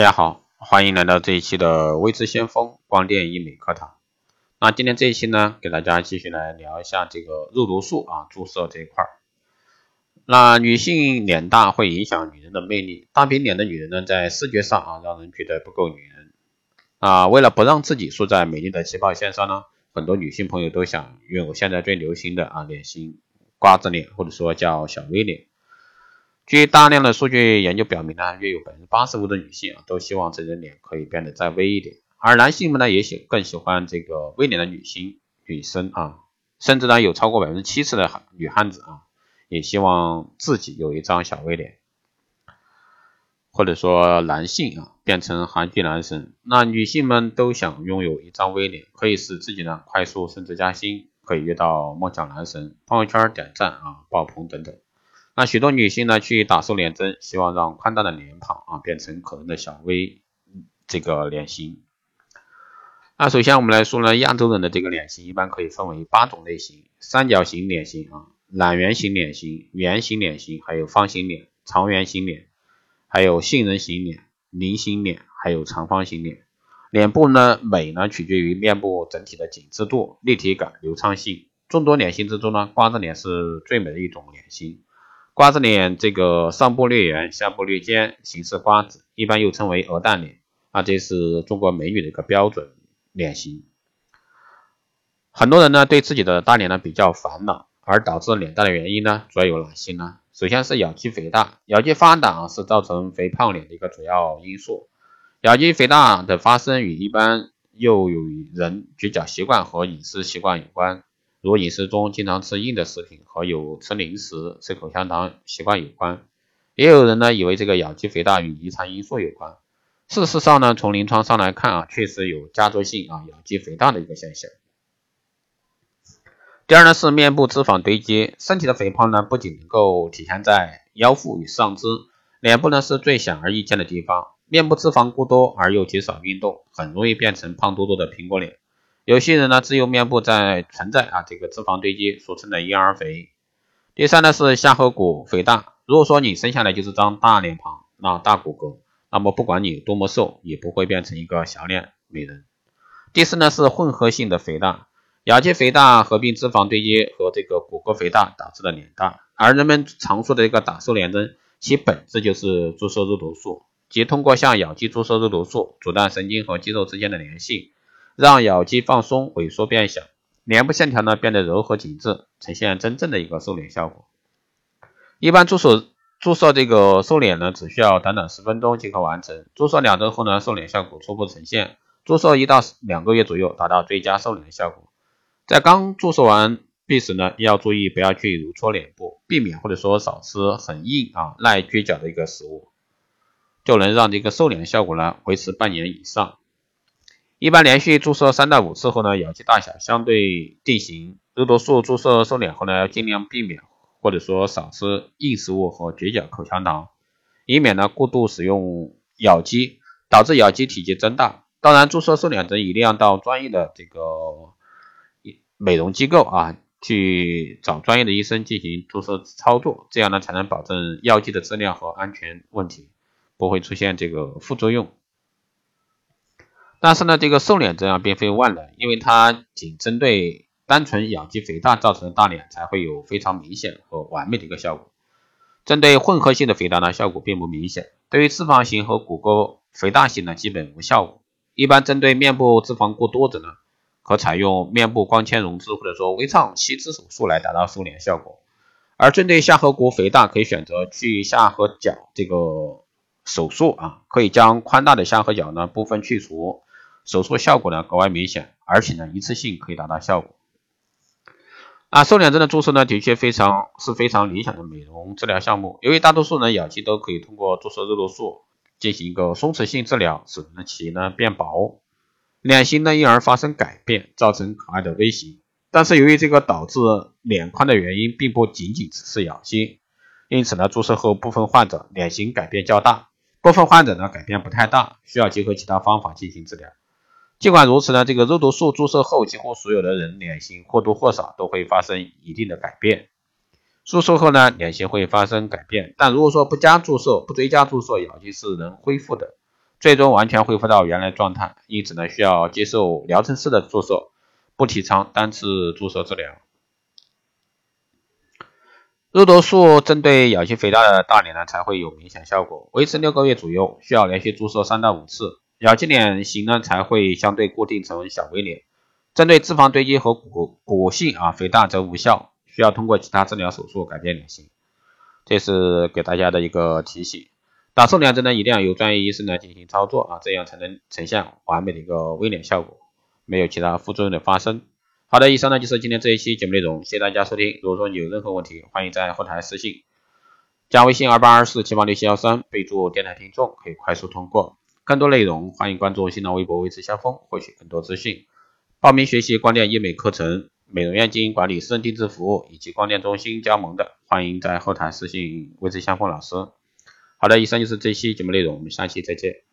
大家好，欢迎来到这一期的微知先锋光电医美课堂。那今天这一期呢，给大家继续来聊一下这个肉毒素啊注射这一块儿。那女性脸大会影响女人的魅力，大饼脸的女人呢，在视觉上啊让人觉得不够女人啊。为了不让自己输在美丽的起跑线上呢，很多女性朋友都想拥有现在最流行的啊脸型瓜子脸，或者说叫小 V 脸。据大量的数据研究表明呢，约有百分之八十五的女性啊都希望自己的脸可以变得再微一点，而男性们呢也喜更喜欢这个微脸的女性女生啊，甚至呢有超过百分之七十的女汉子啊也希望自己有一张小微脸，或者说男性啊变成韩剧男神，那女性们都想拥有一张微脸，可以使自己呢快速升职加薪，可以遇到梦想男神，朋友圈点赞啊爆棚等等。那许多女性呢去打瘦脸针，希望让宽大的脸庞啊变成可能的小 V 这个脸型。那首先我们来说呢，亚洲人的这个脸型一般可以分为八种类型：三角形脸型啊、懒圆形脸型、圆形脸型，还有方形脸、长圆形脸，还有杏仁型脸、菱形脸，还有长方形脸。脸部呢美呢取决于面部整体的紧致度、立体感、流畅性。众多脸型之中呢，瓜子脸是最美的一种脸型。瓜子脸这个上部略圆，下部略尖，形似瓜子，一般又称为鹅蛋脸啊，这是中国美女的一个标准脸型。很多人呢对自己的大脸呢比较烦恼，而导致脸大的原因呢主要有哪些呢？首先是咬肌肥大，咬肌发达是造成肥胖脸的一个主要因素。咬肌肥大的发生与一般又有人咀嚼习惯和饮食习惯有关。如饮食中经常吃硬的食品和有吃零食、吃口香糖习惯有关，也有人呢以为这个咬肌肥大与遗传因素有关。事实上呢，从临床上来看啊，确实有家族性啊咬肌肥大的一个现象。第二呢是面部脂肪堆积，身体的肥胖呢不仅能够体现在腰腹与上肢，脸部呢是最显而易见的地方。面部脂肪过多而又极少运动，很容易变成胖嘟嘟的苹果脸。有些人呢，只有面部在存在啊，这个脂肪堆积，俗称的婴儿肥。第三呢是下颌骨肥大。如果说你生下来就是张大脸庞，那大骨骼，那么不管你多么瘦，也不会变成一个小脸美人。第四呢是混合性的肥大，咬肌肥大合并脂肪堆积和这个骨骼肥大导致的脸大。而人们常说的一个打瘦脸针，其本质就是注射肉毒素，即通过向咬肌注射肉毒素，阻断神经和肌肉之间的联系。让咬肌放松、萎缩变小，脸部线条呢变得柔和紧致，呈现真正的一个瘦脸效果。一般注射注射这个瘦脸呢，只需要短短十分钟即可完成。注射两周后呢，瘦脸效果初步呈现。注射一到两个月左右，达到最佳瘦脸的效果。在刚注射完毕时呢，要注意不要去揉搓脸部，避免或者说少吃很硬啊、耐咀嚼的一个食物，就能让这个瘦脸的效果呢维持半年以上。一般连续注射三到五次后呢，咬肌大小相对定型。肉毒素注射瘦脸后呢，要尽量避免或者说少吃硬食物和咀嚼口香糖，以免呢过度使用咬肌导致咬肌体积增大。当然，注射瘦脸针一定要到专业的这个美容机构啊，去找专业的医生进行注射操作，这样呢才能保证药剂的质量和安全问题，不会出现这个副作用。但是呢，这个瘦脸针啊，并非万能，因为它仅针对单纯咬肌肥大造成的大脸才会有非常明显和完美的一个效果。针对混合性的肥大呢，效果并不明显。对于脂肪型和骨骼肥大型呢，基本无效果。一般针对面部脂肪过多者呢，可采用面部光纤溶脂或者说微创吸脂手术来达到瘦脸效果。而针对下颌骨肥大，可以选择去下颌角这个手术啊，可以将宽大的下颌角呢部分去除。手术效果呢格外明显，而且呢一次性可以达到效果。啊，瘦脸针的注射呢的确非常是非常理想的美容治疗项目。由于大多数人咬肌都可以通过注射肉毒素进行一个松弛性治疗，使人的皮呢变薄，脸型呢因而发生改变，造成可爱的微型。但是由于这个导致脸宽的原因并不仅仅只是咬肌，因此呢注射后部分患者脸型改变较大，部分患者呢改变不太大，需要结合其他方法进行治疗。尽管如此呢，这个肉毒素注射后，几乎所有的人脸型或多或少都会发生一定的改变。注射后呢，脸型会发生改变，但如果说不加注射、不追加注射，咬肌是能恢复的。最终完全恢复到原来状态，因此呢需要接受疗程式的注射，不提倡单次注射治疗。肉毒素针对咬肌肥大的大脸呢才会有明显效果，维持六个月左右，需要连续注射三到五次，咬肌脸型呢才会相对固定成小 V 脸。针对脂肪堆积和骨骨性啊肥大则无效，需要通过其他治疗手术改变脸型。这是给大家的一个提醒。打瘦脸针呢一定要由专业医生来进行操作啊，这样才能呈现完美的一个 V 脸效果，没有其他副作用的发生。好的，以上呢就是今天这一期节目内容，谢谢大家收听。如果说你有任何问题，欢迎在后台私信，加微信二八二四七八六七幺三，备注电台听众，可以快速通过。更多内容，欢迎关注新浪微博“微之相锋”，获取更多资讯。报名学习光电医美课程、美容院经营管理、私人定制服务以及光电中心加盟的，欢迎在后台私信“微之相锋”老师。好的，以上就是这期节目内容，我们下期再见。